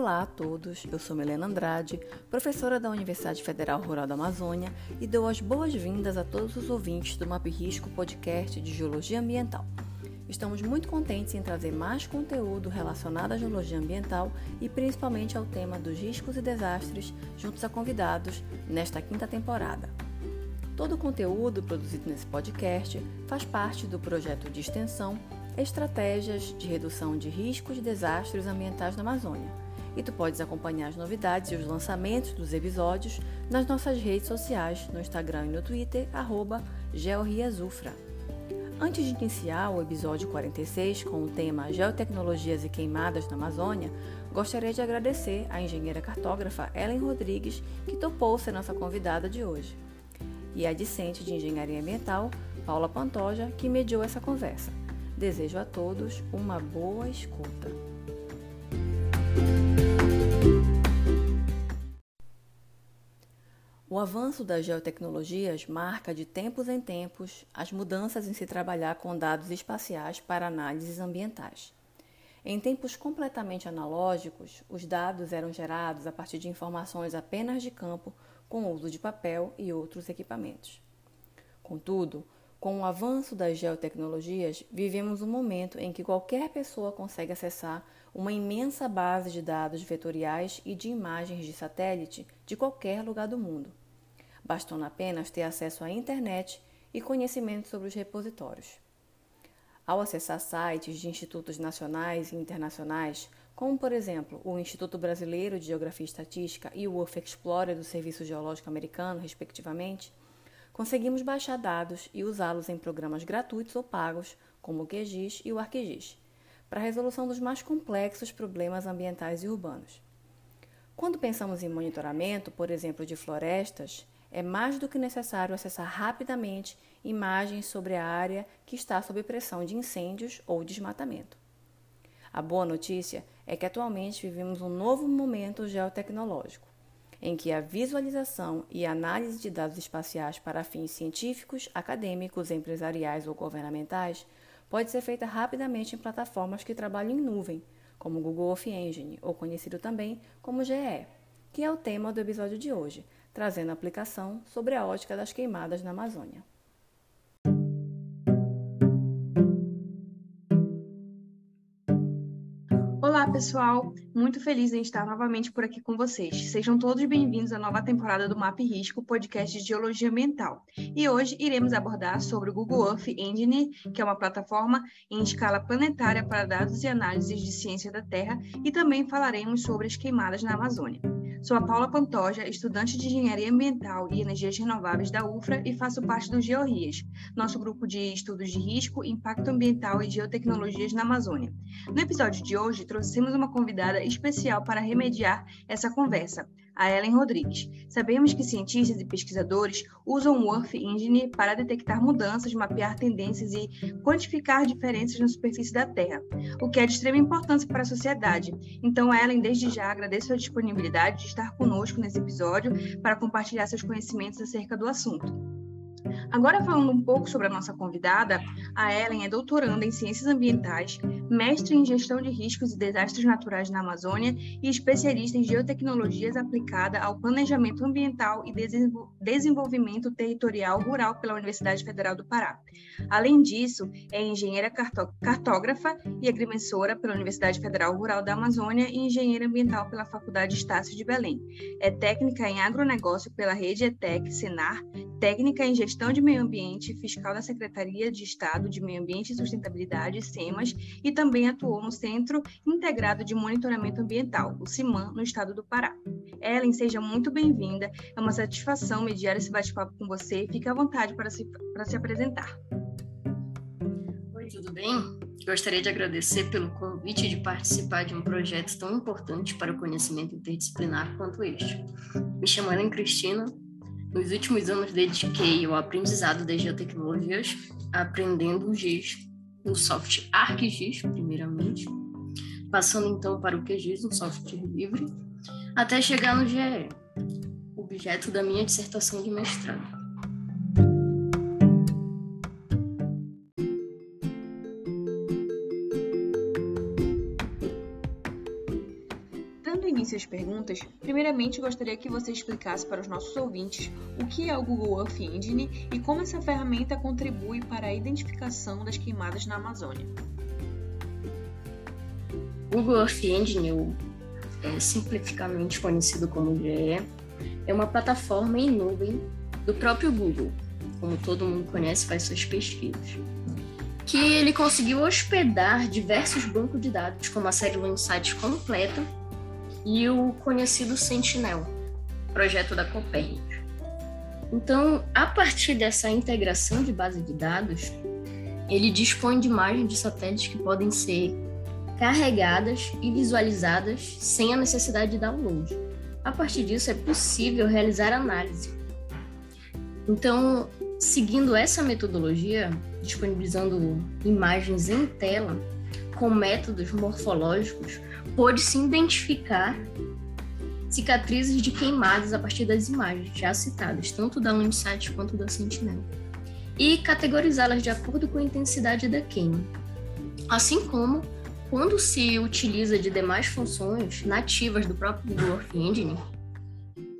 Olá a todos, eu sou Melena Andrade, professora da Universidade Federal Rural da Amazônia e dou as boas-vindas a todos os ouvintes do Map Risco Podcast de Geologia Ambiental. Estamos muito contentes em trazer mais conteúdo relacionado à geologia ambiental e principalmente ao tema dos riscos e desastres juntos a convidados nesta quinta temporada. Todo o conteúdo produzido nesse podcast faz parte do projeto de extensão Estratégias de Redução de Riscos e Desastres Ambientais na Amazônia e tu podes acompanhar as novidades e os lançamentos dos episódios nas nossas redes sociais, no Instagram e no Twitter, arroba Georriazufra. Antes de iniciar o episódio 46 com o tema Geotecnologias e Queimadas na Amazônia, gostaria de agradecer à engenheira cartógrafa Ellen Rodrigues, que topou ser nossa convidada de hoje, e à discente de Engenharia Ambiental, Paula Pantoja, que mediou essa conversa. Desejo a todos uma boa escuta. O avanço das geotecnologias marca de tempos em tempos as mudanças em se trabalhar com dados espaciais para análises ambientais. Em tempos completamente analógicos, os dados eram gerados a partir de informações apenas de campo com uso de papel e outros equipamentos. Contudo, com o avanço das geotecnologias, vivemos um momento em que qualquer pessoa consegue acessar uma imensa base de dados vetoriais e de imagens de satélite de qualquer lugar do mundo bastando apenas ter acesso à internet e conhecimento sobre os repositórios. Ao acessar sites de institutos nacionais e internacionais, como por exemplo o Instituto Brasileiro de Geografia e Estatística e o Earth Explorer do Serviço Geológico Americano, respectivamente, conseguimos baixar dados e usá-los em programas gratuitos ou pagos, como o QGIS e o ArcGIS, para a resolução dos mais complexos problemas ambientais e urbanos. Quando pensamos em monitoramento, por exemplo, de florestas, é mais do que necessário acessar rapidamente imagens sobre a área que está sob pressão de incêndios ou desmatamento. A boa notícia é que atualmente vivemos um novo momento geotecnológico, em que a visualização e análise de dados espaciais para fins científicos, acadêmicos, empresariais ou governamentais pode ser feita rapidamente em plataformas que trabalham em nuvem, como o Google Earth Engine, ou conhecido também como GE, que é o tema do episódio de hoje, trazendo aplicação sobre a ótica das queimadas na Amazônia. Olá, pessoal! Muito feliz em estar novamente por aqui com vocês. Sejam todos bem-vindos à nova temporada do Map Risco, podcast de Geologia Ambiental. E hoje iremos abordar sobre o Google Earth Engine, que é uma plataforma em escala planetária para dados e análises de ciência da Terra, e também falaremos sobre as queimadas na Amazônia. Sou a Paula Pantoja, estudante de Engenharia Ambiental e Energias Renováveis da UFRA e faço parte do GeoRias, nosso grupo de estudos de risco, impacto ambiental e geotecnologias na Amazônia. No episódio de hoje, trouxemos uma convidada especial para remediar essa conversa, a Ellen Rodrigues. Sabemos que cientistas e pesquisadores usam o Earth Engine para detectar mudanças, mapear tendências e quantificar diferenças na superfície da Terra, o que é de extrema importância para a sociedade. Então, Ellen, desde já agradeço a disponibilidade de estar conosco nesse episódio para compartilhar seus conhecimentos acerca do assunto. Agora, falando um pouco sobre a nossa convidada, a Ellen é doutoranda em Ciências Ambientais, mestre em Gestão de Riscos e Desastres Naturais na Amazônia e especialista em Geotecnologias aplicada ao Planejamento Ambiental e Desenvolvimento Territorial Rural pela Universidade Federal do Pará. Além disso, é engenheira cartógrafa e agrimensora pela Universidade Federal Rural da Amazônia e engenheira ambiental pela Faculdade Estácio de Belém. É técnica em agronegócio pela Rede ETEC Senar, técnica em Gestão de Meio Ambiente, fiscal da Secretaria de Estado de Meio Ambiente e Sustentabilidade, SEMAS, e também atuou no Centro Integrado de Monitoramento Ambiental, o CIMAN, no estado do Pará. Ellen, seja muito bem-vinda. É uma satisfação mediar esse bate-papo com você. Fique à vontade para se, para se apresentar. Oi, tudo bem? Gostaria de agradecer pelo convite de participar de um projeto tão importante para o conhecimento interdisciplinar quanto este. Me chamo Ellen Cristina, nos últimos anos dediquei ao aprendizado das geotecnologias, aprendendo o GIS, o software ArcGIS, primeiramente, passando então para o QGIS, um software livre, até chegar no GE, objeto da minha dissertação de mestrado. Suas perguntas, primeiramente gostaria que você explicasse para os nossos ouvintes o que é o Google Earth Engine e como essa ferramenta contribui para a identificação das queimadas na Amazônia. Google Earth Engine, é, simplificamente conhecido como GE, é uma plataforma em nuvem do próprio Google, como todo mundo conhece, faz suas pesquisas que ele conseguiu hospedar diversos bancos de dados, como a série Insights completa e o conhecido Sentinel, projeto da Copernicus. Então, a partir dessa integração de base de dados, ele dispõe de imagens de satélites que podem ser carregadas e visualizadas sem a necessidade de download. A partir disso, é possível realizar análise. Então, seguindo essa metodologia, disponibilizando imagens em tela com métodos morfológicos, pôde-se identificar cicatrizes de queimadas a partir das imagens já citadas, tanto da Landsat quanto da Sentinel, e categorizá-las de acordo com a intensidade da queima. Assim como, quando se utiliza de demais funções nativas do próprio Google Earth Engine,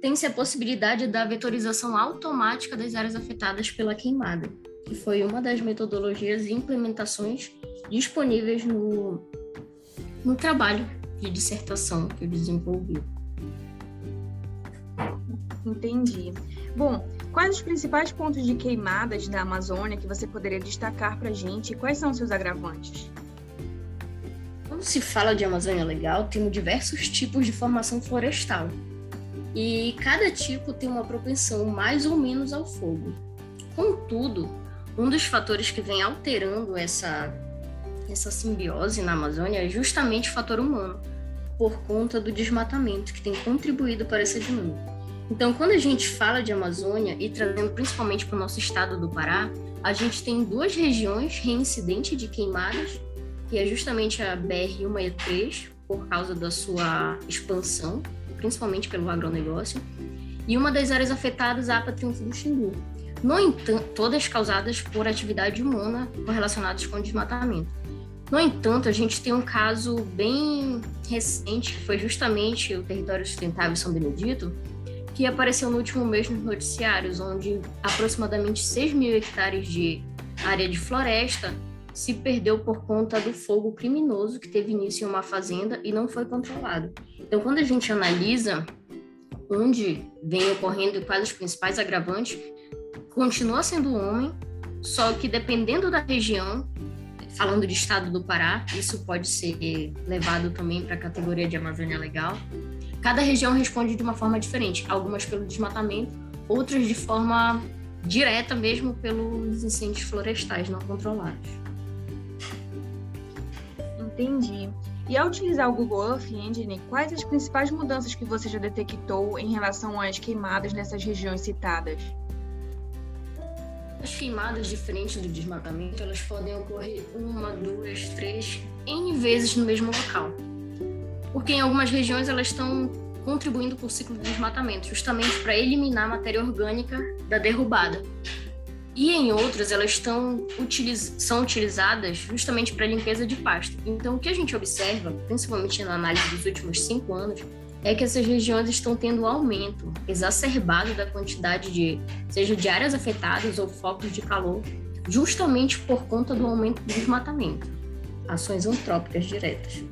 tem-se a possibilidade da vetorização automática das áreas afetadas pela queimada, que foi uma das metodologias e implementações disponíveis no, no trabalho de dissertação que eu desenvolvi. Entendi. Bom, quais os principais pontos de queimadas da Amazônia que você poderia destacar para a gente e quais são seus agravantes? Quando se fala de Amazônia Legal, temos diversos tipos de formação florestal. E cada tipo tem uma propensão mais ou menos ao fogo. Contudo, um dos fatores que vem alterando essa, essa simbiose na Amazônia é justamente o fator humano, por conta do desmatamento, que tem contribuído para essa dinâmica. Então, quando a gente fala de Amazônia, e trazendo principalmente para o nosso estado do Pará, a gente tem duas regiões reincidentes de queimadas, que é justamente a BR-163, por causa da sua expansão, principalmente pelo agronegócio, e uma das áreas afetadas, a APA Triunfo do Xingu, no entanto, todas causadas por atividade humana correlacionadas com desmatamento. No entanto, a gente tem um caso bem recente, que foi justamente o Território Sustentável São Benedito, que apareceu no último mês nos noticiários, onde aproximadamente 6 mil hectares de área de floresta se perdeu por conta do fogo criminoso que teve início em uma fazenda e não foi controlado. Então, quando a gente analisa onde vem ocorrendo e quais os principais agravantes, continua sendo homem, só que dependendo da região, falando de estado do Pará, isso pode ser levado também para a categoria de Amazônia Legal. Cada região responde de uma forma diferente, algumas pelo desmatamento, outras de forma direta mesmo pelos incêndios florestais não controlados. Entendi. E ao utilizar o Google Earth Engine, quais as principais mudanças que você já detectou em relação às queimadas nessas regiões citadas? As queimadas diferentes do desmatamento, elas podem ocorrer uma, duas, três, N vezes no mesmo local. Porque em algumas regiões elas estão contribuindo para o ciclo de desmatamento, justamente para eliminar a matéria orgânica da derrubada. E em outras, elas estão utiliz são utilizadas justamente para limpeza de pasto. Então, o que a gente observa, principalmente na análise dos últimos cinco anos, é que essas regiões estão tendo um aumento exacerbado da quantidade de, seja de áreas afetadas ou focos de calor, justamente por conta do aumento do desmatamento, ações antrópicas diretas.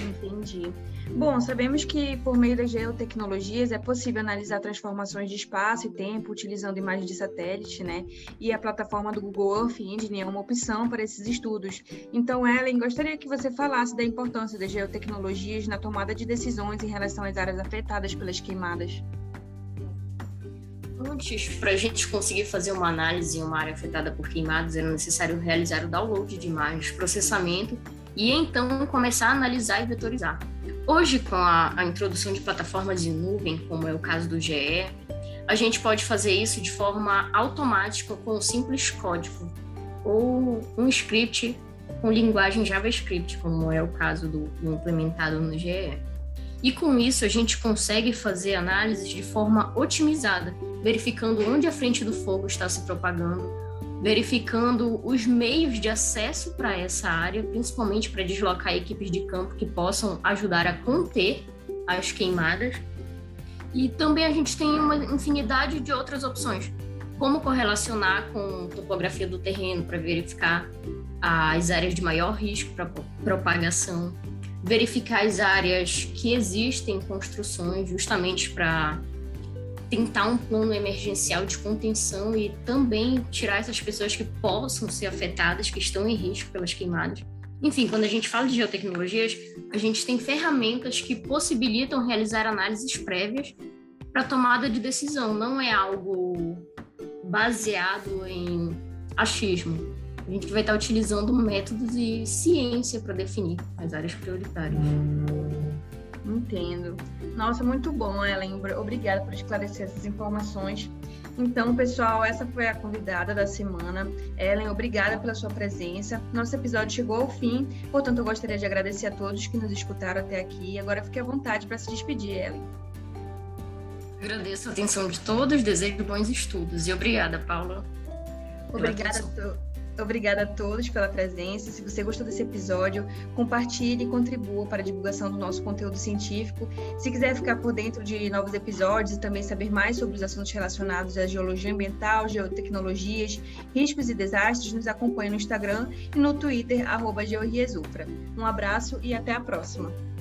Entendi. Bom, sabemos que por meio das geotecnologias é possível analisar transformações de espaço e tempo utilizando imagens de satélite, né? E a plataforma do Google Earth Engine é uma opção para esses estudos. Então, Ellen, gostaria que você falasse da importância das geotecnologias na tomada de decisões em relação às áreas afetadas pelas queimadas. Antes, para a gente conseguir fazer uma análise em uma área afetada por queimadas, era necessário realizar o download de imagens, processamento e então começar a analisar e vetorizar. Hoje, com a, a introdução de plataformas de nuvem, como é o caso do GE, a gente pode fazer isso de forma automática com um simples código ou um script com linguagem JavaScript, como é o caso do, do implementado no GE. E com isso a gente consegue fazer análises de forma otimizada, verificando onde a frente do fogo está se propagando, verificando os meios de acesso para essa área, principalmente para deslocar equipes de campo que possam ajudar a conter as queimadas. E também a gente tem uma infinidade de outras opções, como correlacionar com topografia do terreno para verificar as áreas de maior risco para propagação, verificar as áreas que existem construções justamente para tentar um plano emergencial de contenção e também tirar essas pessoas que possam ser afetadas, que estão em risco pelas queimadas. Enfim, quando a gente fala de geotecnologias, a gente tem ferramentas que possibilitam realizar análises prévias para tomada de decisão, não é algo baseado em achismo. A gente vai estar utilizando métodos e ciência para definir as áreas prioritárias. Entendo. Nossa, muito bom, Ellen. Obrigada por esclarecer essas informações. Então, pessoal, essa foi a convidada da semana. Ellen, obrigada pela sua presença. Nosso episódio chegou ao fim, portanto, eu gostaria de agradecer a todos que nos escutaram até aqui. Agora fique à vontade para se despedir, Ellen. Agradeço a atenção de todos, desejo bons estudos e obrigada, Paula. Obrigada a todos. Obrigada a todos pela presença. Se você gostou desse episódio, compartilhe e contribua para a divulgação do nosso conteúdo científico. Se quiser ficar por dentro de novos episódios e também saber mais sobre os assuntos relacionados à geologia ambiental, geotecnologias, riscos e desastres, nos acompanhe no Instagram e no Twitter, arroba Um abraço e até a próxima.